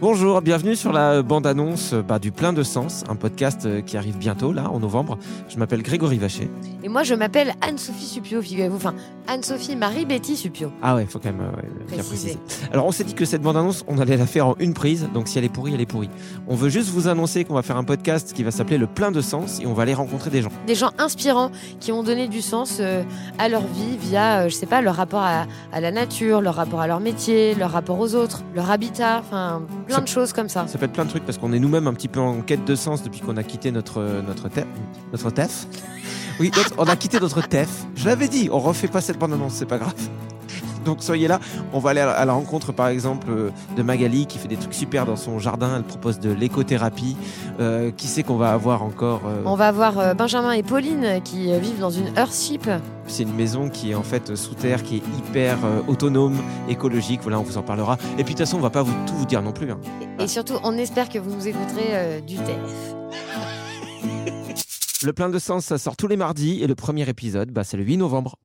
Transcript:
Bonjour, bienvenue sur la bande-annonce bah, du Plein de Sens, un podcast euh, qui arrive bientôt, là, en novembre. Je m'appelle Grégory Vacher. Et moi, je m'appelle Anne-Sophie Supio, figurez-vous. Enfin, Anne-Sophie Marie-Betty Supio. Ah ouais, faut quand même euh, ouais, bien Préciser. préciser. Alors, on s'est dit que cette bande-annonce, on allait la faire en une prise, donc si elle est pourrie, elle est pourrie. On veut juste vous annoncer qu'on va faire un podcast qui va s'appeler Le Plein de Sens et on va aller rencontrer des gens. Des gens inspirants qui ont donné du sens euh, à leur vie via, euh, je sais pas, leur rapport à, à la nature, leur rapport à leur métier, leur rapport aux autres, leur habitat, enfin, plein Ça- de choses comme ça. Ça peut être plein de trucs parce qu'on est nous-mêmes un petit peu en quête de sens depuis qu'on a quitté notre notre tef. Notre tef. Oui, notre- on a quitté notre tef. Je l'avais dit, on refait pas cette bande-annonce, c'est pas grave. Donc soyez là, on va aller à la rencontre par exemple euh, de Magali qui fait des trucs super dans son jardin, elle propose de l'écothérapie. Euh, qui sait qu'on va avoir encore euh, On va voir euh, Benjamin et Pauline qui vivent dans une Earthship. C'est une maison qui est en fait sous terre, qui est hyper euh, autonome, écologique. Voilà, on vous en parlera. Et puis de toute façon, on va pas vous tout vous dire non plus. hein. Et surtout, on espère que vous nous écouterez du TF. Le plein de sens, ça sort tous les mardis et le premier épisode, bah, c'est le 8 novembre.